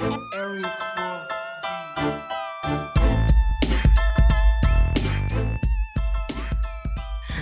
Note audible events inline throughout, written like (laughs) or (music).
Eric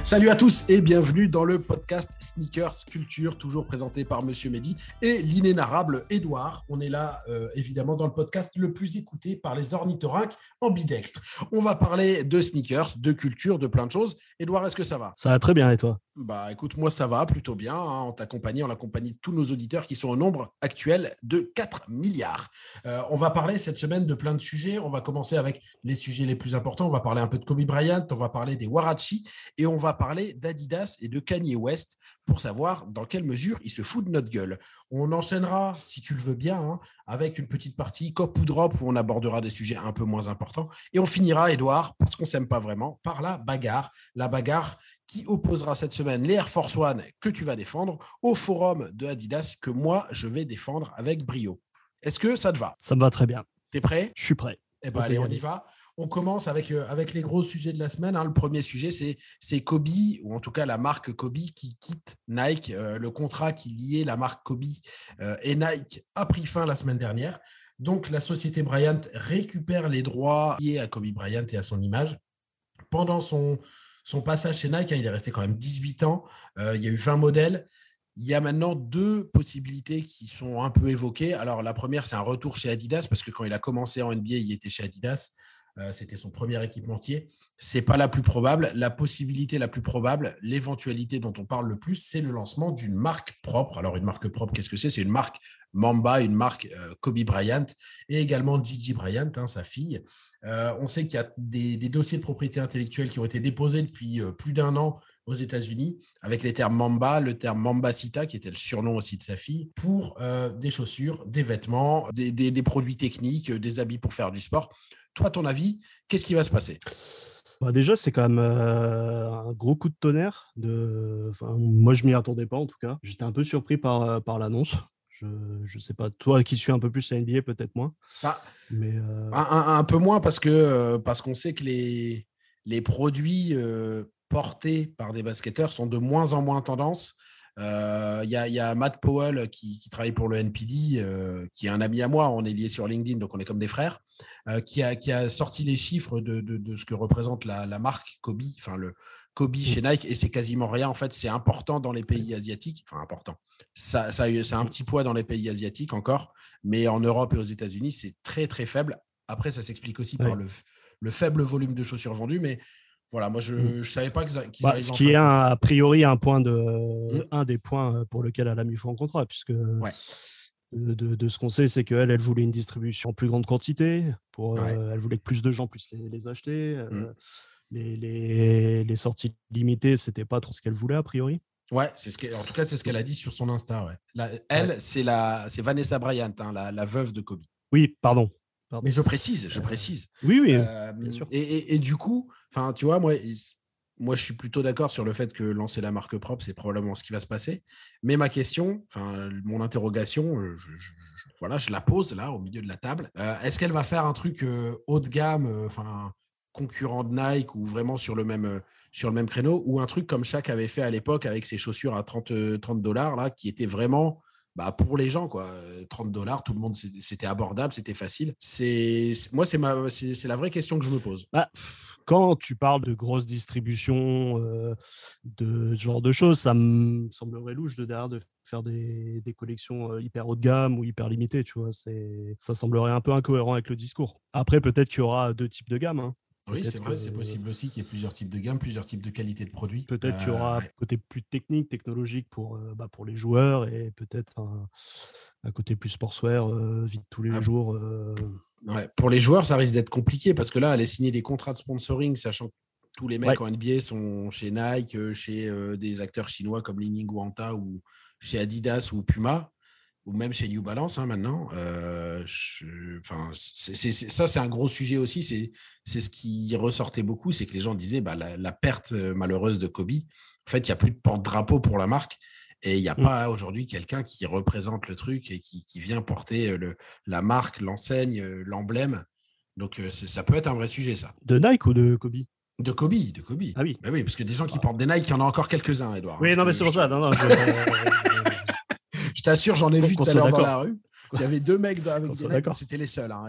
Salut à tous et bienvenue dans le podcast Sneakers Culture, toujours présenté par Monsieur Mehdi et l'inénarrable Edouard. On est là euh, évidemment dans le podcast le plus écouté par les ornithorynques ambidextres. On va parler de sneakers, de culture, de plein de choses. Edouard, est-ce que ça va? Ça va très bien et toi? Bah écoute, moi ça va plutôt bien. Hein, on t'accompagne, on accompagne tous nos auditeurs qui sont au nombre actuel de 4 milliards. Euh, on va parler cette semaine de plein de sujets. On va commencer avec les sujets les plus importants. On va parler un peu de Kobe Bryant, on va parler des Warachi et on va parler d'Adidas et de Kanye West pour savoir dans quelle mesure il se fout de notre gueule. On enchaînera, si tu le veux bien, hein, avec une petite partie cop ou drop où on abordera des sujets un peu moins importants. Et on finira, Edouard, parce qu'on s'aime pas vraiment, par la bagarre. La bagarre qui opposera cette semaine les Air Force One que tu vas défendre au forum de Adidas que moi, je vais défendre avec brio. Est-ce que ça te va? Ça me va très bien. T'es prêt? Je suis prêt. Eh bien, allez, on y va. On commence avec, euh, avec les gros sujets de la semaine. hein. Le premier sujet, c'est, Kobe, ou en tout cas la marque Kobe qui quitte Nike. Euh, le contrat qui liait la marque Kobe euh, et Nike a pris fin la semaine dernière. Donc, la société Bryant récupère les droits liés à Kobe Bryant et à son image. Pendant son, passage chez Nike, hein, il est resté quand même 18 ans. Il y a eu 20 modèles. Il y a maintenant deux possibilités qui sont un peu évoquées. Alors, la première, c'est un retour chez Adidas, parce que quand il a commencé en NBA, il était chez Adidas. Euh, C'était son premier équipementier. C'est pas la plus probable. La possibilité la plus probable, l'éventualité dont on parle le plus, c'est le lancement d'une marque propre. Alors, une marque propre, qu'est-ce que c'est? C'est une marque Mamba, une marque euh, Kobe Bryant et également Gigi Bryant, hein, sa fille. Euh, on sait qu'il y a des, dossiers de propriété intellectuelle qui ont été déposés depuis plus d'un an aux États-Unis, avec les termes Mamba, le terme Mambasita, qui était le surnom aussi de sa fille, pour des chaussures, des vêtements, des, produits techniques, des habits pour faire du sport. Toi, ton avis, qu'est-ce qui va se passer? Bah, déjà, c'est quand même euh, un gros coup de tonnerre. De... Enfin, moi, je m'y attendais pas en tout cas. J'étais un peu surpris par, euh, par l'annonce. Je ne sais pas, toi qui suis un peu plus la NBA, peut-être moins. Ah, Mais euh, un, un- un peu moins parce que parce qu'on sait que les, les produits euh, portés par des basketteurs sont de moins en moins tendance. Euh, Il y, a, il y a Matt Powell qui, qui travaille pour le NPD, euh, qui est un ami à moi, on est liés sur LinkedIn, donc on est comme des frères, euh, qui, a, qui a sorti les chiffres de, de- de ce que représente la, la marque Kobe, enfin le Kobe chez Nike, et c'est quasiment rien. En fait, c'est important dans les pays asiatiques, enfin important. Ça, ça, a eu- ça a un petit poids dans les pays asiatiques encore, mais en Europe et aux États-Unis, c'est très très faible. Après, ça s'explique aussi par le faible volume de chaussures vendues, mais voilà, moi je ne Mm. savais pas qu'ils qu'ils bah, ce qui est un- a priori un, point de, Mm. un des points euh, pour lequel elle a mis fin au contrat, puisque Ouais. de, ce qu'on sait, c'est qu'elle, elle voulait une distribution en plus grande quantité. Pour, Ouais. euh, elle voulait que plus de gens puissent les, les acheter. euh, Mm. les, les- les sorties limitées, c'était pas trop ce qu'elle voulait a priori. Ouais, c'est ce qu'elle- en tout cas, c'est ce qu'elle a dit sur son Insta. Ouais. La- elle, c'est la, c'est Vanessa Bryant, hein, la, la veuve de Kobe. Oui, pardon. Mais je précise, je Euh, précise. Oui, oui. Euh, bien sûr. Et, et- et du coup, enfin, tu vois, moi, moi, je suis plutôt d'accord sur le fait que lancer la marque propre, c'est probablement ce qui va se passer. Mais ma question, enfin, mon interrogation, euh, je, je- je- voilà, je la pose là au milieu de la table. Euh, Est-ce qu'elle va faire un truc euh, haut de gamme, euh, enfin, concurrent de Nike ou vraiment sur le même sur le même créneau, ou un truc comme Shaq avait fait à l'époque avec ses chaussures à 30 euh, 30 dollars là, qui était vraiment bah, pour les gens, quoi. Euh, 30 dollars, tout le monde, c'était abordable, c'était facile. Moi, c'est la vraie question que je me pose. Bah, quand tu parles de grosse distribution, euh, de ce genre de choses, ça me semblerait louche de derrière de faire des, des collections euh, hyper haut de gamme ou hyper limitées, tu vois. Ça semblerait un peu incohérent avec le discours. Après, peut-être qu'il y aura deux types de gammes. hein. Oui, c'est vrai, c'est possible aussi qu'il y ait plusieurs types de gammes, plusieurs types de qualité de produits. Peut-être qu'il y aura Euh, un côté plus technique, technologique pour, euh, bah, pour les joueurs et peut-être un, un côté plus sportswear, euh, de tous les Ah. jours. euh, Ouais, Pour les joueurs, ça risque d'être compliqué parce que là, aller signer des contrats de sponsoring, sachant que tous les mecs Ouais. en NBA sont chez Nike, euh, chez euh, des acteurs chinois comme Li Ning Wanta ou chez Adidas ou Puma, ou même chez New Balance hein, maintenant. euh, je- enfin, ça, c'est un gros sujet aussi. C'est c'est ce qui ressortait beaucoup, c'est que les gens disaient bah, la, la perte euh, malheureuse de Kobe. En fait, il n'y a plus de porte-drapeau pour la marque. Et il n'y a Mm. pas aujourd'hui quelqu'un qui représente le truc et qui, qui vient porter euh, le, la marque, l'enseigne, l'emblème. Donc, ça peut être un vrai sujet, ça. De Nike ou de Kobe? De Kobe, de Kobe. Ah oui. Bah oui, parce que des gens qui portent des Nike, il y en a encore quelques-uns, Edouard. Oui, Je non, mais c'est pour ça. Non, non, je- (laughs) Je t'assure, j'en ai vu tout à l'heure dans la rue. Il y avait deux mecs avec des Nike, c'était les seuls. Hein,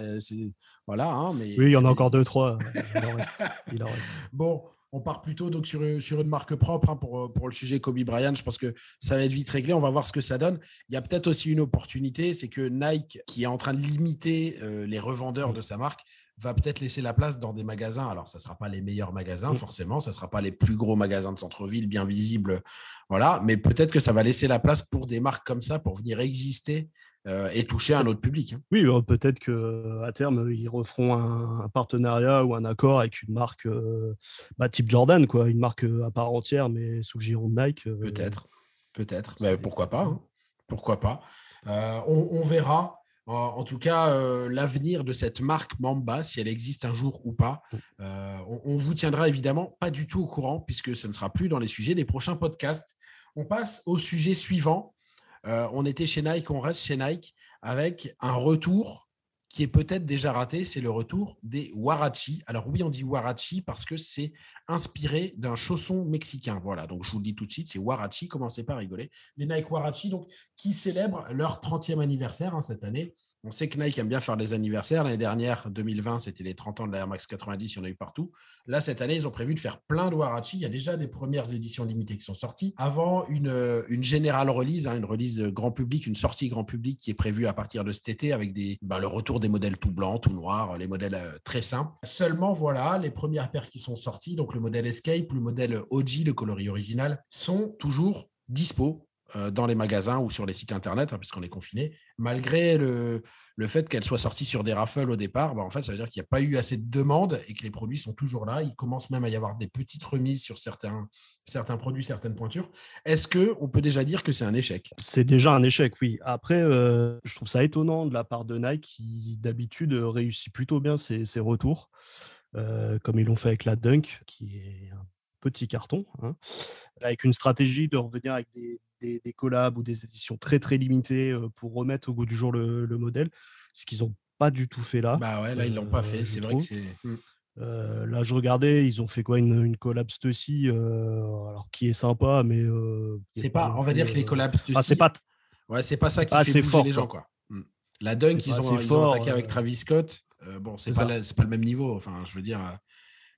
voilà, hein, mais... Oui, il y en a encore deux, trois. (laughs) Il en reste. Bon, on part plutôt donc sur, sur une marque propre hein, pour, pour le sujet Kobe Bryant. Je pense que ça va être vite réglé. On va voir ce que ça donne. Il y a peut-être aussi une opportunité, c'est que Nike, qui est en train de limiter euh, les revendeurs de sa marque, va peut-être laisser la place dans des magasins. Alors, ça ne sera pas les meilleurs magasins, forcément. Ça ne sera pas les plus gros magasins de centre-ville, bien visibles. Voilà. Mais peut-être que ça va laisser la place pour des marques comme ça pour venir exister euh, et toucher un autre public. Hein. Oui, bah, peut-être qu'à terme, ils referont un, partenariat ou un accord avec une marque euh, bah, type Jordan, quoi, une marque euh, à part entière, mais sous le giron de Nike. Peut-être, peut-être. Mais pourquoi pas hein. Pourquoi pas on, verra. En, tout cas, l'avenir de cette marque Mamba, si elle existe un jour ou pas, mm. on, on, vous tiendra évidemment pas du tout au courant, puisque ce ne sera plus dans les sujets des prochains podcasts. On passe au sujet suivant. Euh, on était chez Nike, on reste chez Nike avec un retour qui est peut-être déjà raté, c'est le retour des Warachi. Alors oui, on dit Warachi parce que c'est inspiré d'un chausson mexicain. Voilà, donc je vous le dis tout de suite, c'est Warachi, commencez pas à rigoler. Les Nike Warachi, donc, qui célèbrent leur 30e anniversaire hein, cette année. On sait que Nike aime bien faire des anniversaires. L'année dernière, 2020, c'était les 30 ans de la Air Max 90, il y en a eu partout. Là, cette année, ils ont prévu de faire plein de Warachi. Il y a déjà des premières éditions limitées qui sont sorties. Avant une, une générale release, hein, une release grand public, une sortie grand public qui est prévue à partir de cet été avec des, bah, le retour des modèles tout blancs, tout noirs, les modèles euh, très simples. Seulement, voilà, les premières paires qui sont sorties, donc le modèle Escape, le modèle OG, le coloris original, sont toujours dispo dans les magasins ou sur les sites internet, hein, puisqu'on est confiné, malgré le, le fait qu'elle soit sortie sur des raffles au départ, bah, en fait, ça veut dire qu'il n'y a pas eu assez de demandes et que les produits sont toujours là. Il commence même à y avoir des petites remises sur certains, certains produits, certaines pointures. Est-ce qu'on peut déjà dire que c'est un échec? C'est déjà un échec, oui. Après, euh, je trouve ça étonnant de la part de Nike qui, d'habitude, réussit plutôt bien ses, retours, euh, comme ils l'ont fait avec la Dunk, qui est un petit carton, hein, avec une stratégie de revenir avec des, des, collabs ou des éditions très très limitées pour remettre au goût du jour le, modèle, ce qu'ils n'ont pas du tout fait là. Bah ouais, là ils l'ont pas fait, c'est vrai que c'est. Mmh. là, je regardais, ils ont fait quoi une, une collab Stussy, alors qui est sympa, mais c'est pas. On va dire que les collabs Stussy. Ah, c'est pas. Ouais, c'est pas ça qui fait bouger fort, les gens quoi. Mmh. La Dunk, ils ont, ils ont, attaqué avec Travis Scott. bon, c'est pas, pas, le même niveau. Enfin, je veux dire,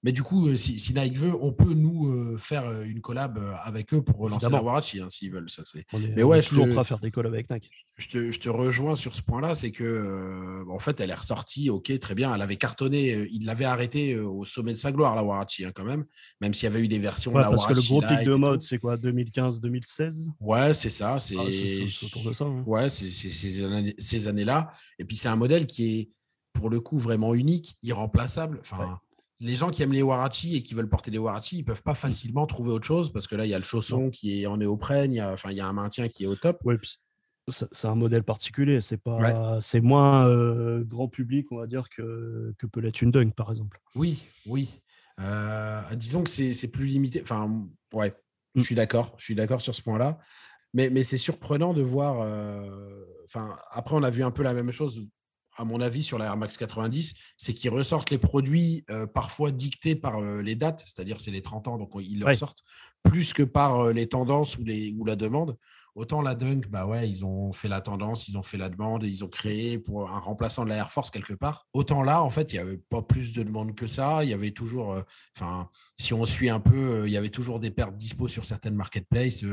mais du coup, euh, si, si, Nike veut, on peut nous euh, faire euh, une collab avec eux pour relancer la Warachi, hein, s'ils veulent. Ça, c'est... Mais ouais, toujours prêt à faire des collabs avec Nike. Je te, je te rejoins sur ce point-là, c'est que en fait, elle est ressortie, ok, très bien. Elle avait cartonné, il l'avait arrêté au sommet de sa gloire, la Warachi, hein, quand même. Même s'il y avait eu des versions. Ouais, parce que le gros pic de mode, c'est quoi 2015-2016 Ouais, c'est ça. C'est, ah, autour de ça. Hein. Ouais, c'est, ces, années, ces années-là. Et puis, c'est un modèle qui est, pour le coup, vraiment unique, irremplaçable. Enfin les gens qui aiment les Warachi et qui veulent porter des Warachi, ils peuvent pas facilement trouver autre chose parce que là, il y a le chausson qui est en néoprène, il y a, enfin, il y a un maintien qui est au top. Ouais, c'est un modèle particulier, c'est pas, c'est moins euh, grand public, on va dire, que, que peut l'être une Dunk, par exemple. Oui, oui. Euh, disons que c'est plus limité. Enfin, ouais, je mm. suis d'accord, je suis d'accord sur ce point-là. Mais, mais c'est surprenant de voir. Euh, enfin, après, on a vu un peu la même chose à mon avis, sur la Air Max 90, c'est qu'ils ressortent les produits euh, parfois dictés par euh, les dates, c'est-à-dire c'est les 30 ans, donc ils le ressortent, plus que par euh, les tendances ou, les, ou la demande. Autant la Dunk, bah ouais, ils ont fait la tendance, ils ont fait la demande, ils ont créé pour un remplaçant de la Air Force quelque part. Autant là, en fait, il n'y avait pas plus de demandes que ça. Il y avait toujours, enfin, si on suit un peu, il y avait toujours des pertes dispo sur certaines marketplaces,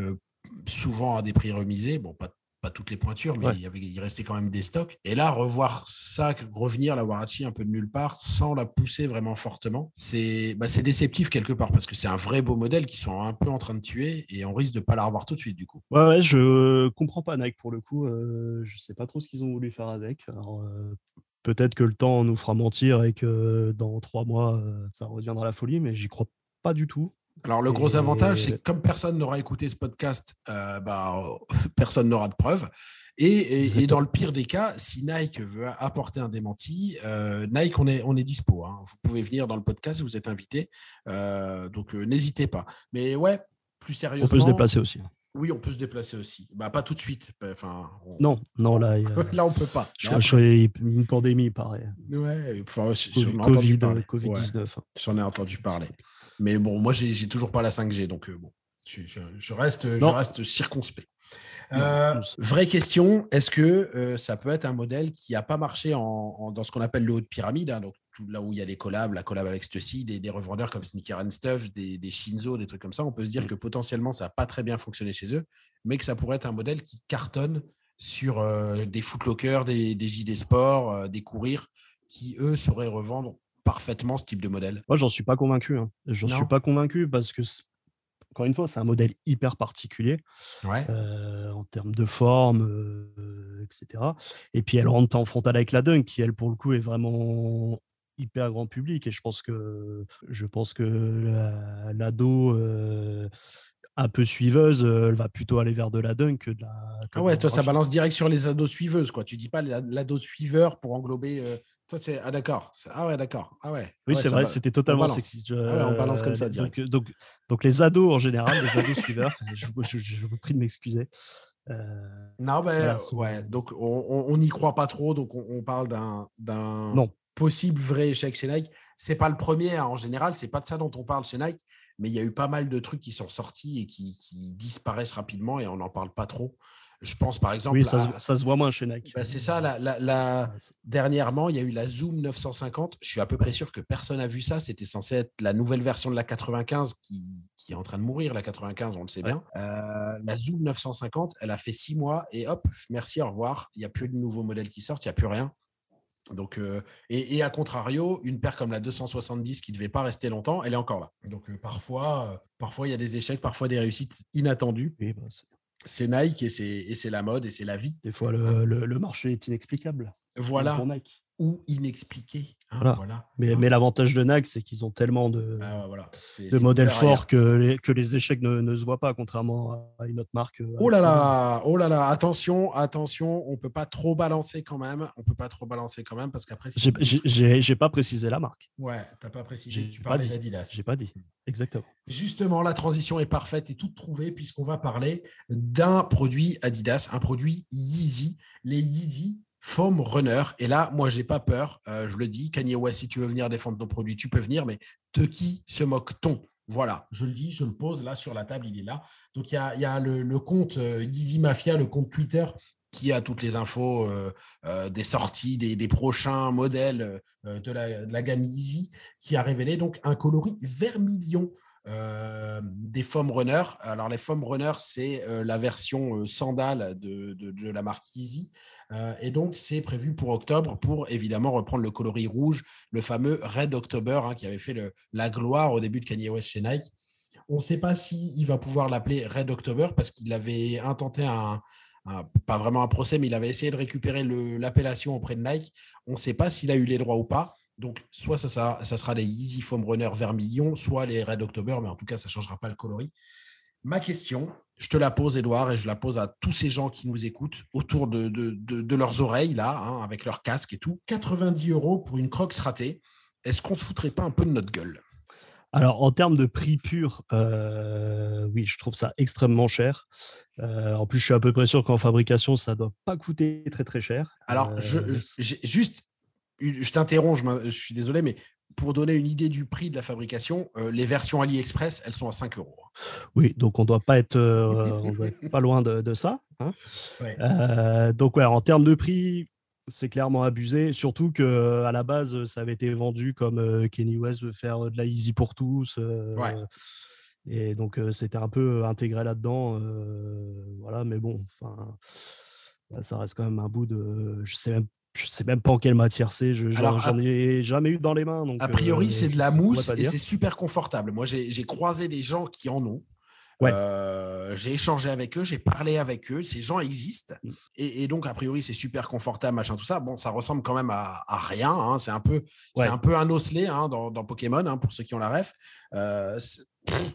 souvent à des prix remisés. Bon, pas pas toutes les pointures, mais il, y avait, il restait quand même des stocks. Et là, revoir ça, revenir la Warachi un peu de nulle part, sans la pousser vraiment fortement, c'est bah, déceptif quelque part, parce que c'est un vrai beau modèle qui sont un peu en train de tuer, et on risque de pas la revoir tout de suite, du coup. Ouais, ouais je comprends pas Nike pour le coup. Euh, je sais pas trop ce qu'ils ont voulu faire avec. Alors, euh, peut-être que le temps nous fera mentir et que dans trois mois, euh, ça reviendra à la folie, mais j'y crois pas du tout. Alors, le gros avantage, c'est que comme personne n'aura écouté ce podcast, euh, bah, (laughs) personne n'aura de preuves. Et, dans le pire des cas, si Nike veut apporter un démenti, euh, Nike, on est, on est dispo. Hein. Vous pouvez venir dans le podcast, vous êtes invité. Euh, donc, n'hésitez pas. Mais ouais, plus sérieusement. On peut se déplacer aussi. Oui, on peut se déplacer aussi. Bah, pas tout de suite. Enfin, Non, non, là. (laughs) là, on peut pas. Je, suis une pandémie, pareil. Ouais, enfin, Covid, Covid-19. J'en ai entendu parler. Mais bon, moi, j'ai toujours pas la 5G, donc euh, bon, Je, reste, je reste circonspect. Euh, vraie question, est-ce que euh, ça peut être un modèle qui n'a pas marché en, dans ce qu'on appelle le haut de pyramide, hein, donc là où il y a des collabs, la collab avec Stussy, des, des revendeurs comme Sneaker and Stuff, des, des, Shinzo, des trucs comme ça, on peut se dire mm. que potentiellement ça n'a pas très bien fonctionné chez eux, mais que ça pourrait être un modèle qui cartonne sur euh, des footlockers, des, des JD Sport, des courir, qui eux sauraient revendre parfaitement ce type de modèle Moi, j'en suis pas convaincu. Hein. J'en suis pas convaincu parce que encore une fois, c'est un modèle hyper particulier euh, en termes de forme, euh, etc. Et puis elle rentre en frontal avec la Dunk, qui elle pour le coup est vraiment hyper grand public. Et je pense que je pense que l'ado euh, un peu suiveuse, elle va plutôt aller vers de la Dunk que de la. ah ouais, toi ça balance direct sur les ados suiveuses, quoi. Tu dis pas l'ado suiveur pour englober toi, c'est. Ah, d'accord. Ah, ouais, d'accord. Ah, ouais. Oui, c'est vrai, c'était totalement sexiste. Ah on balance comme ça, euh, donc, donc, donc, les ados en général, les ados (laughs) suiveurs, je, je, vous prie de m'excuser. Euh, non, ben, ouais. Donc, on n'y croit pas trop. Donc, on, parle d'un possible vrai échec chez Nike. C'est pas le premier hein, en général. C'est pas de ça dont on parle chez Nike. Mais il y a eu pas mal de trucs qui sont sortis et qui, qui disparaissent rapidement et on n'en parle pas trop. Je pense par exemple. Oui, ça, se voit moins chez Nike. Bah, c'est ça. La, Dernièrement, il y a eu la Zoom 950. Je suis à peu près sûr que personne n'a vu ça. C'était censé être la nouvelle version de la 95 qui, est en train de mourir. La 95, on le sait bien. Euh, la Zoom 950, elle a fait six mois et hop, merci, au revoir. Il n'y a plus de nouveaux modèles qui sortent, il n'y a plus rien. Donc, euh, et, à contrario, une paire comme la 270 qui ne devait pas rester longtemps, elle est encore là. Donc euh, parfois, parfois il y a des échecs, parfois des réussites inattendues. Oui, bah, c'est Nike et c'est la mode et c'est la vie. Des fois, le, marché est inexplicable. Voilà. Ou inexpliqué. Hein, voilà. Mais, mais l'avantage de Nike, c'est qu'ils ont tellement de, ah de modèles forts que les, que les échecs ne, se voient pas, contrairement à une autre marque. Euh, oh là là, oh là là, attention, attention, on peut pas trop balancer quand même. On peut pas trop balancer quand même parce qu'après. J'ai pas précisé la marque. Ouais, t'as pas précisé. Tu parlais d'Adidas. J'ai pas dit. Exactement. Justement, la transition est parfaite et toute trouvée puisqu'on va parler d'un produit Adidas, un produit Yeezy. Les Yeezy Foam Runner. Et là, moi, j'ai pas peur. Euh, je le dis, Kanye West, si tu veux venir défendre ton produit, tu peux venir, mais de qui se moque-t-on? Voilà, je le dis, je le pose là sur la table, il est là. Donc, il y a, le, compte euh, Yeezy Mafia, le compte Twitter qui a toutes les infos euh, des sorties, des, prochains modèles de la, gamme Yeezy, qui a révélé donc un coloris vermilion des foam runners. Alors, les foam runners, c'est la version sandale de, de, la marque Easy. Et donc, c'est prévu pour octobre pour évidemment reprendre le coloris rouge, le fameux Red October hein, qui avait fait la gloire au début de Kanye West chez Nike. On ne sait pas s'il il va pouvoir l'appeler Red October parce qu'il avait intenté un, pas vraiment un procès, mais il avait essayé de récupérer l'appellation auprès de Nike. On ne sait pas s'il a eu les droits ou pas. Donc, soit ça, sera les Easy Foam Runner Vermilion, soit les Red October, mais en tout cas, ça ne changera pas le coloris. Ma question, je te la pose, Edouard, et je la pose à tous ces gens qui nous écoutent autour de, de, leurs oreilles, là, hein, avec leur casque et tout. 90 euros pour une croque ratée. Est-ce qu'on ne se foutrait pas un peu de notre gueule? Alors, en termes de prix pur, euh, oui, je trouve ça extrêmement cher. Euh, en plus, je suis à peu près sûr qu'en fabrication, ça ne doit pas coûter très très cher. Alors, je, euh, juste je t'interromps, je, suis désolé, mais pour donner une idée du prix de la fabrication, euh, les versions AliExpress, elles sont à 5 euros. Oui, donc on doit pas être, euh, (laughs) doit être pas loin de, ça. Hein. Euh, donc ouais, en termes de prix, c'est clairement abusé, surtout que à la base, ça avait été vendu comme Kenny West veut faire de la easy pour tous. Et donc c'était un peu intégré là-dedans, voilà. Mais bon, enfin, ça reste quand même un bout de, je sais même je sais même pas en quelle matière c'est. J'en ai jamais eu dans les mains. Donc, a priori, euh, c'est de la mousse et c'est super confortable. Moi, j'ai croisé des gens qui en ont. Euh, j'ai échangé avec eux, j'ai parlé avec eux, ces gens existent. Mm. Et, donc, a priori, c'est super confortable, machin, tout ça. Bon, ça ressemble quand même à, rien. Hein. C'est un, peu, un peu un osselet hein, dans, Pokémon, hein, pour ceux qui ont la ref. Euh,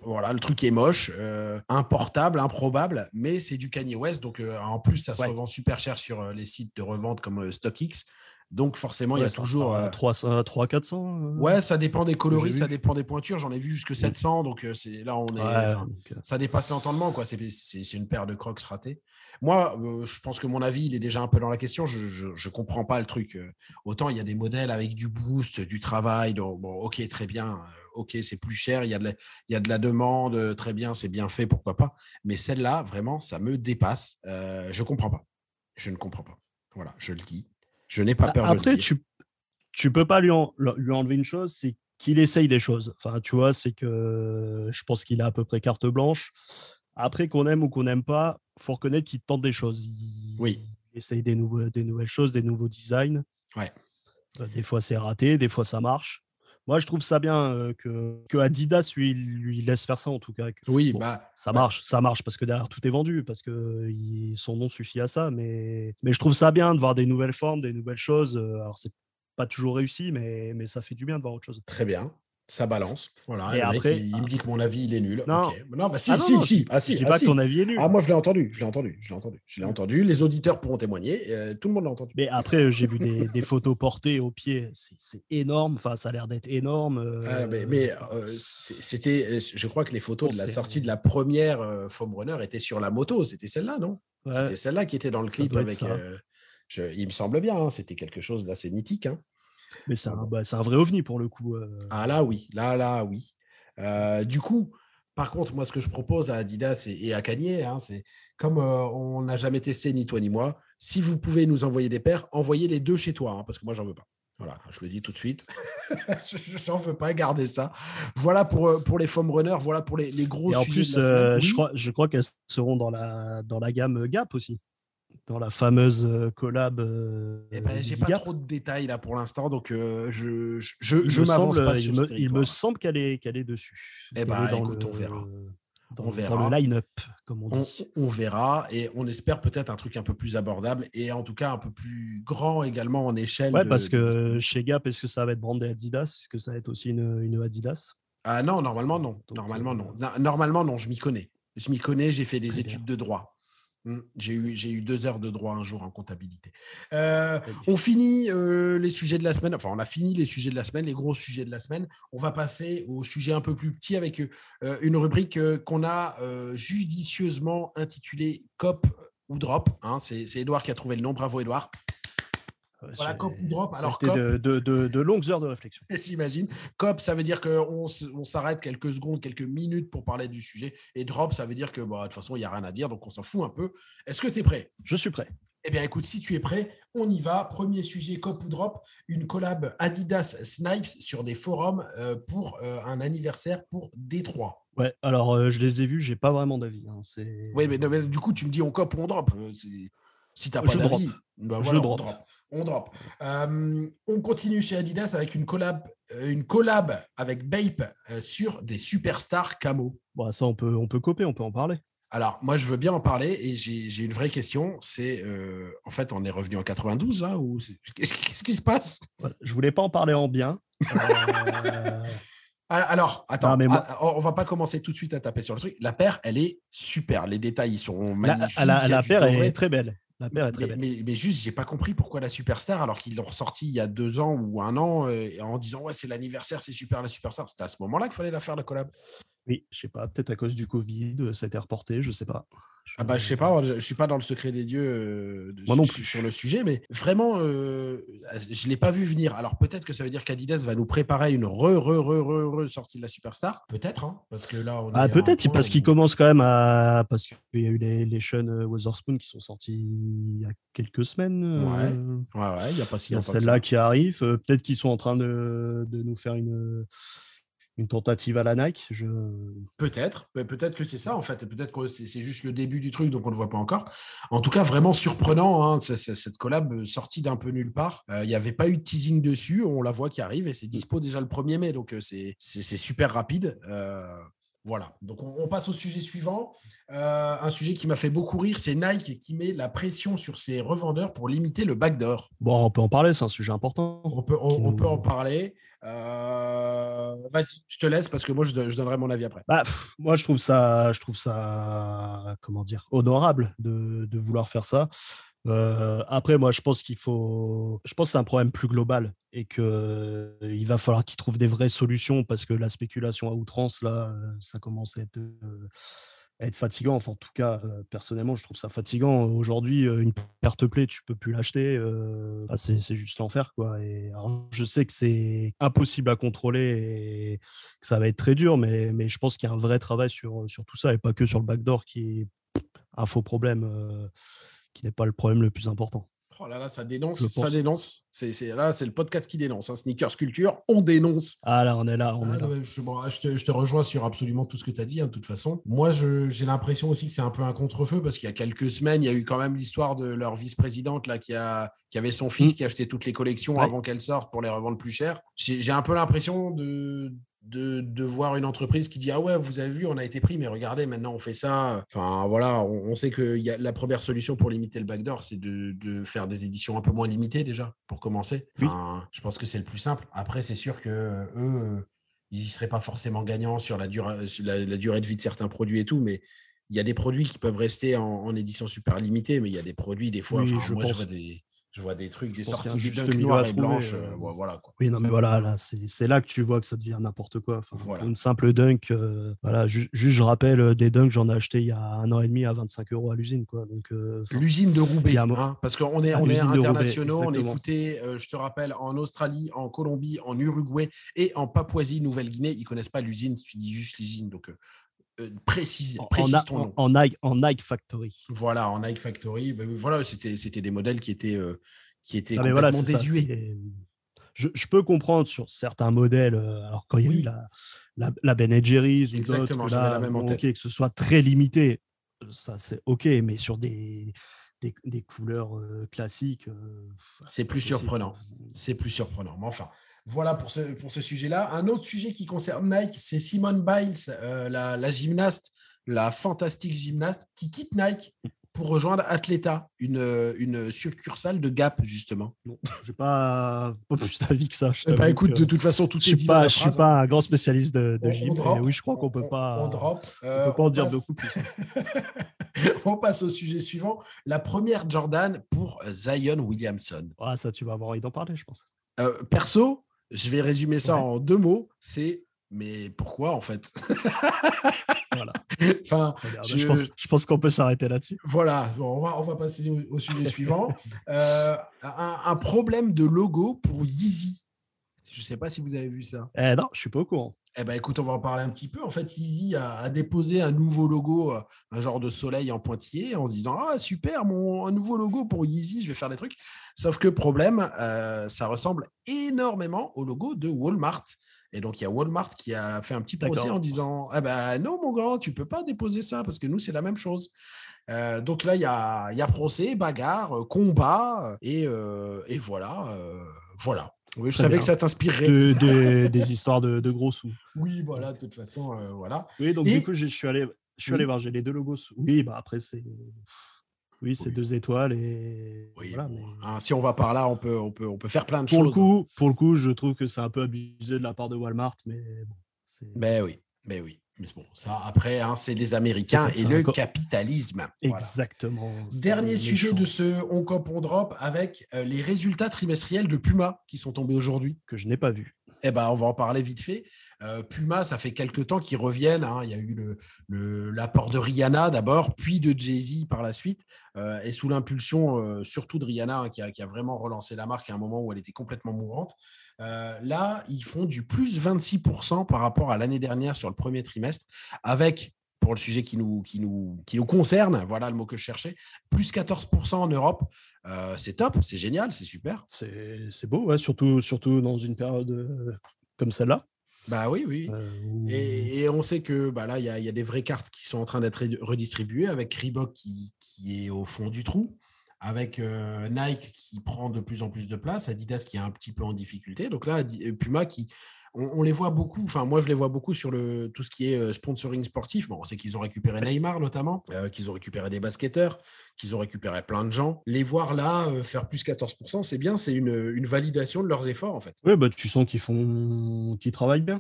voilà, le truc est moche, euh, importable, improbable, mais c'est du Kanye West. Donc, euh, en plus, ça se revend super cher sur euh, les sites de revente comme StockX. Donc, forcément, il y a toujours. 300, 400 Ouais, ça dépend des coloris, ça dépend des pointures. J'en ai vu jusque 700. Donc, c'est là, on est. ça dépasse l'entendement, quoi. C'est une paire de crocs ratés. Moi, je pense que mon avis, il est déjà un peu dans la question. Je ne comprends pas le truc. Autant il y a des modèles avec du boost, du travail. Donc, bon, ok, très bien ok, c'est plus cher, il y, a de la, il y a de la demande, très bien, c'est bien fait, pourquoi pas. Mais celle-là, vraiment, ça me dépasse. je ne comprends pas. Je ne comprends pas. Voilà, je le dis. Je n'ai pas bah, peur Après, de le dire. tu tu peux pas lui, lui enlever une chose, c'est qu'il essaye des choses. Enfin, tu vois, c'est que je pense qu'il a à peu près carte blanche. Après, qu'on aime ou qu'on n'aime pas, faut reconnaître qu'il tente des choses. Il, oui. essaye des, nouveaux, des nouvelles choses, des nouveaux designs. Ouais. Des fois, c'est raté, des fois, ça marche. Moi, je trouve ça bien euh, que, que, Adidas lui, lui laisse faire ça en tout cas. oui, bah, ça marche, ça marche parce que derrière tout est vendu, parce que son nom suffit à ça. Mais, mais je trouve ça bien de voir des nouvelles formes, des nouvelles choses. Euh, alors, c'est pas toujours réussi, mais, mais ça fait du bien de voir autre chose. Très bien. Ça balance. Voilà. Et après, il, me dit que mon avis il est nul. Non, non bah si, ah si, si, ah, si. Je dis ah, pas que ton avis est nul. Ah, moi je l'ai entendu, je l'ai entendu, je l'ai entendu, je l'ai entendu. Les auditeurs pourront témoigner. Euh, tout le monde l'a entendu. Mais après, j'ai vu des, (laughs) des, photos portées au pied. C'est énorme. Enfin, ça a l'air d'être énorme. Euh, mais, mais euh, c'était, je crois que les photos de la sortie de la première foam runner étaient sur la moto. C'était celle-là, non? C'était celle-là qui était dans le clip avec. il me semble bien. Hein, c'était quelque chose d'assez mythique. Hein. Mais c'est un, bah, un, vrai ovni pour le coup. Euh. Ah là, oui. Là, là, oui. Euh, du coup, par contre, moi, ce que je propose à Adidas et, à Kanye, hein, c'est comme euh, on n'a jamais testé ni toi ni moi, si vous pouvez nous envoyer des paires, envoyez les deux chez toi, hein, parce que moi, j'en veux pas. Voilà, je le dis tout de suite. (laughs) je n'en veux pas garder ça. Voilà pour, pour les foam runners, voilà pour les, les gros et en plus, je crois, je crois qu'elles seront dans la, dans la gamme Gap aussi dans la fameuse euh, collab. Euh, eh ben, j'ai pas trop de détails là pour l'instant, donc euh, je, je, je, m'avance pas il me, il me semble qu'elle est, qu'elle est dessus. Eh ben, écoute, on verra. Dans, on verra. le line-up, comme on dit. On, verra et on espère peut-être un truc un peu plus abordable et en tout cas un peu plus grand également en échelle. Ouais, parce que chez Gap, est-ce que ça va être brandé Adidas? Est-ce que ça va être aussi une, une Adidas? Ah non, normalement non. normalement non. Normalement non, je m'y connais. Je m'y connais, j'ai fait des études de droit. Mmh, j'ai eu, j'ai eu deux heures de droit un jour en comptabilité. Euh, on finit euh, les sujets de la semaine. Enfin, on a fini les sujets de la semaine, les gros sujets de la semaine. On va passer au sujet un peu plus petit avec euh, une rubrique qu'on a judicieusement intitulée COP ou Drop. Hein. c'est, c'est Edouard qui a trouvé le nom. Bravo, Edouard. Voilà, COP ou drop. Alors, COP, de, de, de, longues heures de réflexion. (laughs) J'imagine. COP, ça veut dire qu'on on s'arrête quelques secondes, quelques minutes pour parler du sujet. Et drop, ça veut dire que bah, de toute façon, il n'y a rien à dire, donc on s'en fout un peu. Est-ce que tu es prêt? Je suis prêt. Eh bien, écoute, si tu es prêt, on y va. Premier sujet, COP ou drop, une collab Adidas Snipes sur des forums euh, pour euh, un anniversaire pour Détroit. Ouais, alors euh, je les ai vus, j'ai pas vraiment d'avis. Hein, oui, mais, du coup, tu me dis on cop ou on drop? Si tu n'as pas d'avis, bah, je drop on drop. Euh, on continue chez Adidas avec une collab, euh, une collab avec Bape euh, sur des superstars camo. Bon, ça, on peut, on peut copier, on peut en parler. Alors, moi, je veux bien en parler et j'ai une vraie question. C'est, en fait, on est revenu en 92 là ou qu'est-ce qui se passe? Je voulais pas en parler en bien. Ah, (laughs) alors, attends, mais ah, on va pas commencer tout de suite à taper sur le truc. La paire, elle est super. Les détails, ils sont magnifiques. La, la paire est très belle. Mais, mais, juste, j'ai pas compris pourquoi la superstar, alors qu'ils l'ont ressorti il y a deux ans ou un an, euh, en disant ouais, c'est l'anniversaire, c'est super la superstar. C'était à ce moment-là qu'il fallait la faire, la collab. Oui, je sais pas, peut-être à cause du Covid, euh, ça a été reporté, je sais pas. Je... Ah bah je sais pas, je suis pas dans le secret des dieux euh, Moi non plus. sur le sujet, mais vraiment, euh, je l'ai pas vu venir. Alors peut-être que ça veut dire qu'Adidas va nous préparer une re re re re, re sortie de la superstar, peut-être, hein, parce que là on ah, peut-être parce qu'il commence quand même à parce qu'il y a eu les, les Sean Wotherspoon qui sont sortis il y a quelques semaines. Ouais, ouais, ouais, il y a pas si longtemps. Celle-là qui arrive, peut-être qu'ils sont en train de, de nous faire une une tentative à la Nike je... Peut-être, peut-être que c'est ça en fait, peut-être que c'est juste le début du truc, donc on ne le voit pas encore. En tout cas, vraiment surprenant, hein, cette collab euh, sortie d'un peu nulle part. Euh, il n'y avait pas eu de teasing dessus, on la voit qui arrive et c'est dispo déjà le 1er mai, donc euh, c'est super rapide. voilà, donc on, passe au sujet suivant. un sujet qui m'a fait beaucoup rire, c'est Nike qui met la pression sur ses revendeurs pour limiter le backdoor. Bon, on peut en parler, c'est un sujet important. On peut, on peut en parler. Euh, vas-y, je te laisse parce que moi, je, donnerai mon avis après. Bah, moi, je trouve ça, je trouve ça, comment dire, honorable de, vouloir faire ça. Euh, après, moi, je pense qu'il faut. Je pense que c'est un problème plus global et qu'il euh, il va falloir qu'ils trouvent des vraies solutions parce que la spéculation à outrance, là, ça commence à être, être fatigant. Enfin, en tout cas, personnellement, je trouve ça fatigant. Aujourd'hui, une perte plaie, tu peux plus l'acheter. c'est juste l'enfer, quoi. Et je sais que c'est impossible à contrôler et que ça va être très dur, mais, mais je pense qu'il y a un vrai travail sur, sur tout ça et pas que sur le backdoor qui est un faux problème, qui n'est pas le problème le plus important. Oh là là, ça dénonce, ça dénonce. C'est, là, c'est le podcast qui dénonce. Hein. Sneakers Culture, on dénonce. Ah là, on est là, on est ah, là. Je, te, rejoins sur absolument tout ce que tu as dit, hein, de toute façon. Moi, j'ai l'impression aussi que c'est un peu un contre-feu parce qu'il y a quelques semaines, il y a eu quand même l'histoire de leur vice-présidente là qui, a, qui avait son fils mmh. qui achetait toutes les collections avant qu'elles sortent pour les revendre plus cher. J'ai, un peu l'impression de, de, voir une entreprise qui dit Ah ouais, vous avez vu, on a été pris, mais regardez, maintenant on fait ça. Enfin voilà, on, sait que y a, la première solution pour limiter le backdoor, c'est de, faire des éditions un peu moins limitées déjà, pour commencer. Je pense que c'est le plus simple. Après, c'est sûr que eux, ils ne seraient pas forcément gagnants sur la, durée, la, durée de vie de certains produits et tout, mais il y a des produits qui peuvent rester en, édition super limitée, mais il y a des produits, des fois, je moi, je des, je vois des trucs, des sorties de noires et blanches. Euh, euh, voilà, quoi. Oui, non, mais voilà, là, c'est là que tu vois que ça devient n'importe quoi. Une simple dunk, euh, voilà, juste, je rappelle, des dunks, j'en ai acheté il y a un an et demi à 25 euros à l'usine. quoi. L'usine de Roubaix, hein, parce qu'on est, on est internationaux, on est écouté, je te rappelle, en Australie, en Colombie, en Uruguay et en Papouasie-Nouvelle-Guinée. Ils ne connaissent pas l'usine, si tu dis juste l'usine. Donc, euh, précise, précise en, ton nom. En, Nike, en Nike Factory. Voilà, en Nike Factory. Ben, voilà, c'était, des modèles qui étaient, euh, qui étaient complètement voilà, désuets. Je, je, peux comprendre sur certains modèles, euh, alors quand il y a eu la, la, la Ben Jerry's ou d'autres, la même en que ce soit très limité, ça c'est ok, mais sur des, des, des couleurs classiques. c'est plus surprenant. C'est plus surprenant. Mais enfin, voilà pour ce, pour ce sujet-là. Un autre sujet qui concerne Nike, c'est Simone Biles, euh, la, gymnaste, la fantastique gymnaste, qui quitte Nike pour rejoindre Atleta, une, une succursale de Gap, justement. Non, je n'ai pas, pas, plus d'avis que ça. Je bah, écoute, de toute façon, tout je est dit. Pas, je ne suis pas un grand spécialiste de, de gym. oui, je crois qu'on ne peut pas, on, drop, peut pas en dire beaucoup plus. (laughs) on passe au sujet suivant. La première Jordan pour Zion Williamson. Ah, ça, tu vas avoir envie d'en parler, je pense. Euh, perso, je vais résumer ça en deux mots. C'est mais pourquoi en fait (laughs) voilà. enfin, je, pense, qu'on peut s'arrêter là-dessus. Voilà, on va, on va passer au, sujet suivant. Euh, un, problème de logo pour Yeezy. Je ne sais pas si vous avez vu ça. Eh non, je suis pas au courant. Eh ben, écoute, on va en parler un petit peu. En fait, Easy a, déposé un nouveau logo, euh, un genre de soleil en pointillé, en se disant Ah, super, mon, un nouveau logo pour Yeezy, je vais faire des trucs. Sauf que, problème, euh, ça ressemble énormément au logo de Walmart. Et donc, il y a Walmart qui a fait un petit procès en disant Ah ben non, mon grand, tu peux pas déposer ça parce que nous, c'est la même chose. Euh, donc là, il y a, y a, procès, bagarre, combat, et, et voilà. voilà. Oui, je savais que ça t'inspirerait. des histoires de, gros sous. Oui, voilà, de toute façon, euh, voilà. Oui, donc du coup, je suis allé, je suis allé voir, j'ai les deux logos. Oui, bah après, c'est. Oui, c'est deux étoiles et voilà, hein, si on va par là, on peut, on peut, on peut faire plein de pour choses. Le coup, pour le coup, je trouve que c'est un peu abusé de la part de Walmart, mais bon. Ben oui, ben oui. Mais bon, ça, après, hein, c'est les Américains et le capitalisme. Exactement. Dernier sujet de ce On Cop, On Drop avec euh, les résultats trimestriels de Puma qui sont tombés aujourd'hui. Que je n'ai pas vu. Eh ben, on va en parler vite fait. Euh, Puma, ça fait quelques temps qu'ils reviennent. Hein. Il y a eu l'apport le, de Rihanna d'abord, puis de Jay-Z par la suite. Euh, et sous l'impulsion surtout de Rihanna, hein, qui, a, qui, a, vraiment relancé la marque à un moment où elle était complètement mourante. Euh, là, ils font du plus 26% par rapport à l'année dernière sur le premier trimestre, avec, pour le sujet qui nous, qui nous, qui nous concerne, voilà le mot que je cherchais, plus 14% en Europe. Euh, c'est top, c'est génial, c'est super. C'est beau, surtout, surtout dans une période euh, comme celle-là. Bah oui, oui. et, on sait que bah là, il y, y, a des vraies cartes qui sont en train d'être redistribuées avec Reebok qui, qui, est au fond du trou avec euh, Nike qui prend de plus en plus de place, Adidas qui est un petit peu en difficulté. Donc là, euh, Puma qui, on, les voit beaucoup, enfin moi je les vois beaucoup sur le, tout ce qui est euh, sponsoring sportif. Bon, on sait qu'ils ont récupéré Neymar notamment, qu'ils ont récupéré des basketteurs, qu'ils ont récupéré plein de gens. Les voir là faire plus 14%, c'est bien, c'est une, validation de leurs efforts en fait. Oui, bah, tu sens qu'ils font, qu'ils travaillent bien.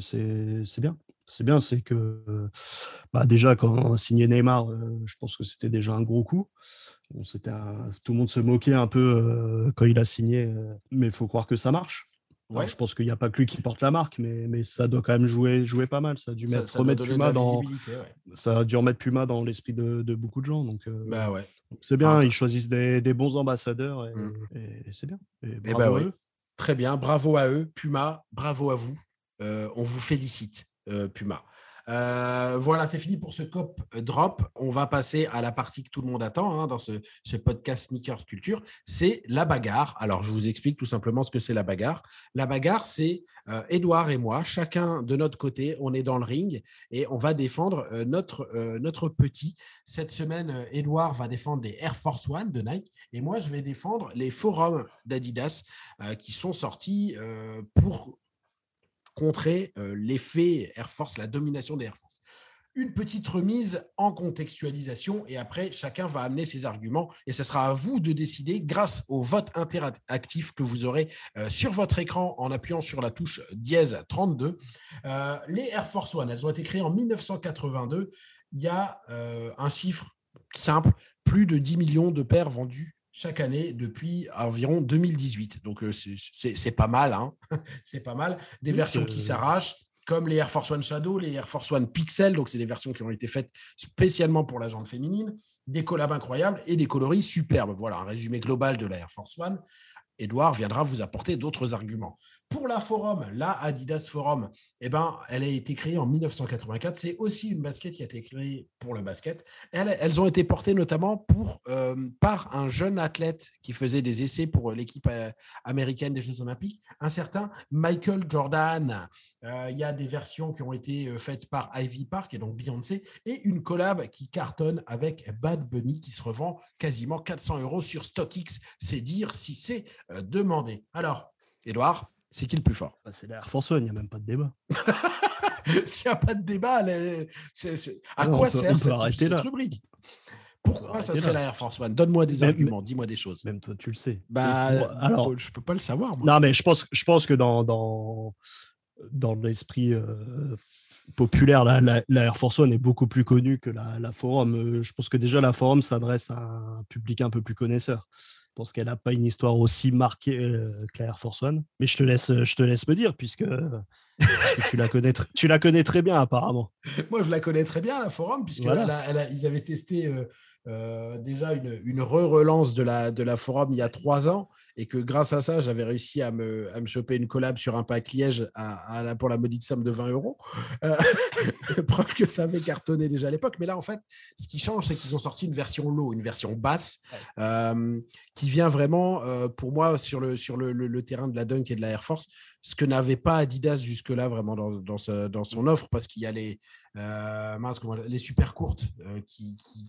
C'est bien. C'est bien, c'est que bah, déjà quand on a signé Neymar, je pense que c'était déjà un gros coup. Bon, tout le monde se moquait un peu euh, quand il a signé, euh, mais il faut croire que ça marche. je pense qu'il n'y a pas que lui qui porte la marque, mais, mais ça doit quand même jouer, jouer pas mal. Ça a dû mettre, remettre Puma dans. Ça a dû remettre Puma dans l'esprit de, de, beaucoup de gens. Donc, euh, bah ouais. C'est bien, ils choisissent des, des, bons ambassadeurs et, mmh. c'est bien. Et eh bravo bah à eux. Très bien, bravo à eux. Puma, bravo à vous. On vous félicite, Puma. Euh, voilà, c'est fini pour ce COP Drop. On va passer à la partie que tout le monde attend hein, dans ce, podcast Sneakers Culture. C'est la bagarre. Alors, je vous explique tout simplement ce que c'est la bagarre. La bagarre, c'est Edouard et moi, chacun de notre côté, on est dans le ring et on va défendre notre, notre petit. Cette semaine, Edouard va défendre les Air Force One de Nike et moi, je vais défendre les forums d'Adidas qui sont sortis pour contrer euh, l'effet Air Force, la domination des Air Force. Une petite remise en contextualisation et après, chacun va amener ses arguments et ce sera à vous de décider grâce au vote interactif que vous aurez euh, sur votre écran en appuyant sur la touche dièse 32. Euh, les Air Force One, elles ont été créées en 1982. Il y a un chiffre simple, plus de 10 millions de paires vendues chaque année depuis environ 2018. Donc, euh, c'est pas mal. Hein (laughs) c'est pas mal. Des versions qui s'arrachent, comme les Air Force One Shadow, les Air Force One Pixel. Donc, c'est des versions qui ont été faites spécialement pour la jante féminine. Des collabs incroyables et des coloris superbes. Voilà un résumé global de la Air Force One. Edouard viendra vous apporter d'autres arguments. Pour la Forum, la Adidas Forum, eh ben, elle a été créée en 1984. C'est aussi une basket qui a été créée pour le basket. Elles, ont été portées notamment euh, par un jeune athlète qui faisait des essais pour l'équipe euh, américaine des Jeux Olympiques, un certain Michael Jordan. Euh, il y a des versions qui ont été faites par Ivy Park et donc Beyoncé, et une collab qui cartonne avec Bad Bunny qui se revend quasiment 400 euros sur StockX. C'est dire si c'est demandé. Alors, Edouard, c'est qui le plus fort? Bah, C'est l'Air Force One, il n'y a même pas de débat. (laughs) S'il n'y a pas de débat, à quoi sert cette, rubrique? Pourquoi ça serait la Air Force One Donne-moi des arguments, dis-moi des choses. Même toi, tu le sais. Bah, alors, je peux pas le savoir. Non, mais je pense, je pense que dans, dans, dans l'esprit euh, populaire, la, Air Force One est beaucoup plus connue que la, la Forum. Euh, je pense que déjà la Forum s'adresse à un public un peu plus connaisseur pense qu'elle n'a pas une histoire aussi marquée euh, que la Air Force One. Mais je te laisse, je te laisse me dire, puisque tu, la connais tu la connais très bien apparemment. (laughs) Moi, je la connais très bien, la Forum, puisqu'ils ils avaient testé euh, euh, déjà une, une re-relance de la, de la Forum il y a trois ans et que grâce à ça, j'avais réussi à me, à me choper une collab sur un pack Liège à, pour la maudite somme de 20 euros. Euh, (laughs) preuve que ça avait cartonné déjà à l'époque. Mais là, en fait, ce qui change, c'est qu'ils ont sorti une version low, une version basse, euh, qui vient vraiment, euh, pour moi, sur, le, sur le, le, terrain de la Dunk et de la Air Force, ce que n'avait pas Adidas jusque-là vraiment dans, dans, dans, son offre, parce qu'il y a les, mince, comment, les super courtes qui, qui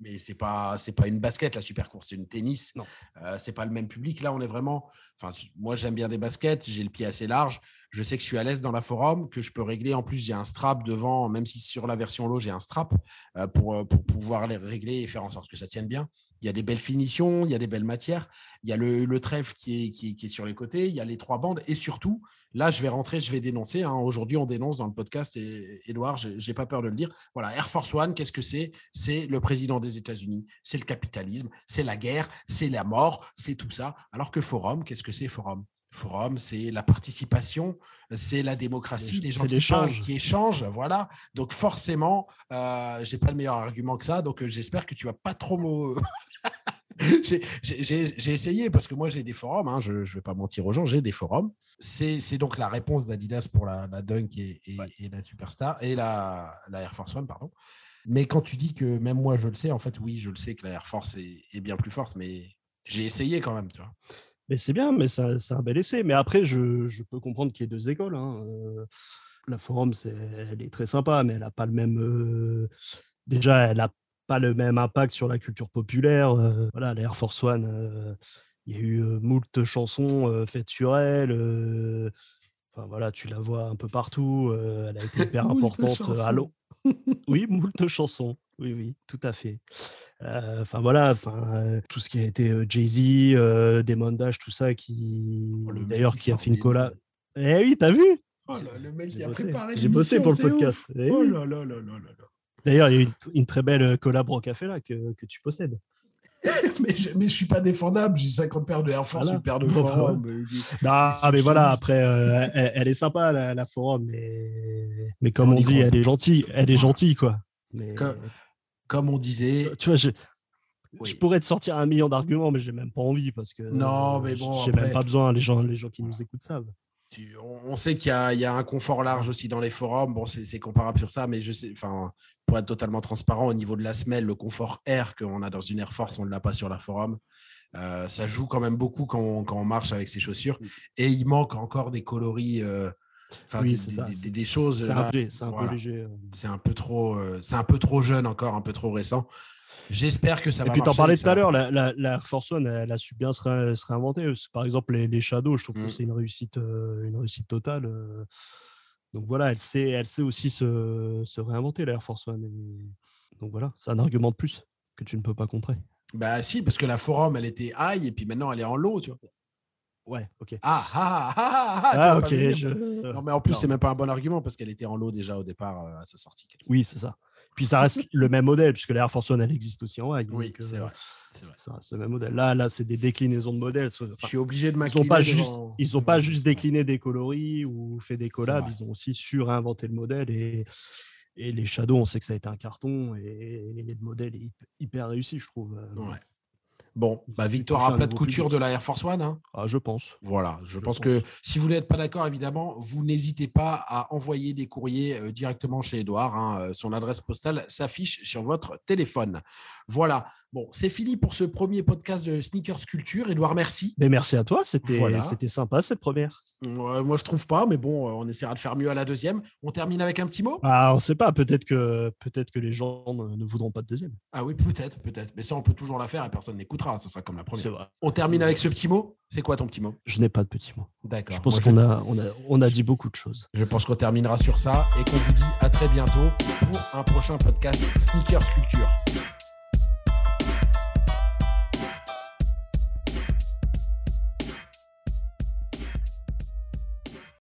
mais c'est pas c'est pas une basket la super course, c'est une tennis. Non, euh, c'est pas le même public. Là, on est vraiment. Enfin, moi, j'aime bien des baskets. J'ai le pied assez large je sais que je suis à l'aise dans la forum, que je peux régler. En plus, j'ai un strap devant, même si sur la version low, j'ai un strap euh, pour, euh, pour pouvoir les régler et faire en sorte que ça tienne bien. Il y a des belles finitions, il y a des belles matières. Il y a le, trèfle qui est, qui, est, sur les côtés, il y a les trois bandes. Et surtout, là, je vais rentrer, je vais dénoncer. Hein. Aujourd'hui, on dénonce dans le podcast, et Edouard, j'ai pas peur de le dire. Voilà, Air Force One, qu'est-ce que c'est? C'est le président des États-Unis, c'est le capitalisme, c'est la guerre, c'est la mort, c'est tout ça. Alors que Forum, qu'est-ce que c'est Forum? Forum, c'est la participation, c'est la démocratie, les gens qui, qui échangent, voilà. Donc forcément, euh, j'ai pas le meilleur argument que ça, donc euh, j'espère que tu vas pas trop (laughs) j'ai essayé parce que moi j'ai des forums, hein, je ne vais pas mentir aux gens, j'ai des forums. C'est donc la réponse d'Adidas pour la, Dunk et, la Superstar et la, la, Air Force One, pardon. Mais quand tu dis que même moi je le sais, en fait, oui, je le sais que la Air Force est, est bien plus forte, mais j'ai essayé quand même, tu vois. Mais c'est bien, mais c'est un bel essai. Mais après, je, peux comprendre qu'il y ait deux écoles. Hein. Euh, la Forum, c'est, elle est très sympa, mais elle n'a pas le même. Euh, déjà, elle n'a pas le même impact sur la culture populaire. Euh, voilà, l'Air Force One, il y a eu moult chansons faites sur elle. Enfin voilà, tu la vois un peu partout. elle a été (laughs) hyper importante à l'eau. oui, moult chansons. Oui, oui, tout à fait. Euh, enfin voilà, enfin tout ce qui a été Jay-Z, euh, Damon Dash, tout ça, qui oh, d'ailleurs qui a fait une collab. Eh oui, t'as vu? Oh Le mec qui a préparé. J'ai bossé pour le podcast. Eh oh là là là là là. D'ailleurs, il y a une, une très belle collab au café là que, que tu possèdes. (laughs) mais, je, mais je suis pas défendable. J'ai 50 paires de Air Force, Voilà. une paire de Bon, bah forum. (laughs) Non, ah, mais voilà, après, euh, elle, elle est sympa, la, la forum, mais, mais comme On dit, croit elle est gentille. Elle est gentille, quoi. Mais, Comme- Comme on disait. tu vois, je, oui. je pourrais te sortir un million d'arguments, mais j'ai même pas envie parce que Non, mais bon, j'ai après- même pas besoin. Les gens, les gens qui nous écoutent savent. tu- on, on sait qu'il y a, il y a un confort large aussi dans les forums. Bon, c'est c'est comparable sur ça, mais je sais, enfin, pour être totalement transparent, au niveau de la semelle, le confort air qu'on a dans une Air Force, on ne l'a pas sur la forum. Euh, ça joue quand même beaucoup quand on, quand on marche avec ses chaussures. Et il manque encore des coloris, euh, enfin, Oui, c'est ça, des- choses. C'est un, peu- c'est un voilà. peu léger. c'est un peu trop, euh, c'est un peu trop jeune encore, un peu trop récent. J'espère que ça Et va puis, t'en parlais tout à l'heure, la, la, la Air Force One, elle a su bien se, ré- se réinventer. Par exemple, les, les Shadows, je trouve Mm. que c'est une réussite, euh, une réussite totale. euh. Donc voilà, elle sait, elle sait aussi se, se réinventer, la Air Force One. Et Donc voilà, c'est un argument de plus que tu ne peux pas contrer. Bah si, parce que la forum, elle était high et puis maintenant elle est en low, tu vois. Ouais, ok. Ah, ah, ah, ah, ah, Ah, ok. je- Non, mais en plus, c'est même pas un bon argument parce qu'elle était en lot déjà au départ euh, à sa sortie. Oui, c'est ça. Puis ça reste le même modèle, puisque la Air Force One, elle existe aussi en high. Oui, c'est euh, vrai. c'est. Ça reste le même modèle. Là, là c'est des déclinaisons de modèles. Enfin, Je suis obligé de ils m'incliner. n'ont pas juste, devant- ils pas juste décliné des coloris ou fait des collabs, ils ont aussi surinventé le modèle et, et les Shadows, on sait que ça a été un carton et, le modèle est hyp- hyper réussi, je trouve. Euh, Ouais. Bon, bah, victoire à plat de couture de la Air Force One. hein. Ah, je pense. Voilà, je, Je pense, pense. que si vous n'êtes pas d'accord, évidemment, vous n'hésitez pas à envoyer des courriers euh, directement chez Edouard. hein, euh, son adresse postale s'affiche sur votre téléphone. Voilà. Bon, c'est fini pour ce premier podcast de Sneakers Culture. Edouard, merci. Mais merci à toi, c'était Voilà. sympa cette première. Ouais, moi, je trouve pas, mais bon, euh, on essaiera de faire mieux à la deuxième. On termine avec un petit mot? Ah, on sait pas, peut-être que, peut que les gens ne, ne voudront pas de deuxième. Ah oui, peut-être, peut-être. Mais ça, on peut toujours la faire et personne n'écoutera. Ça sera comme la première. vrai. On termine avec ce petit mot? C'est quoi ton petit mot? Je n'ai pas de petits mots. D'accord. Je pense qu'on a, on a, on a dit beaucoup de choses. Je pense qu'on terminera sur ça et qu'on vous dit à très bientôt pour un prochain podcast Sneakers Culture.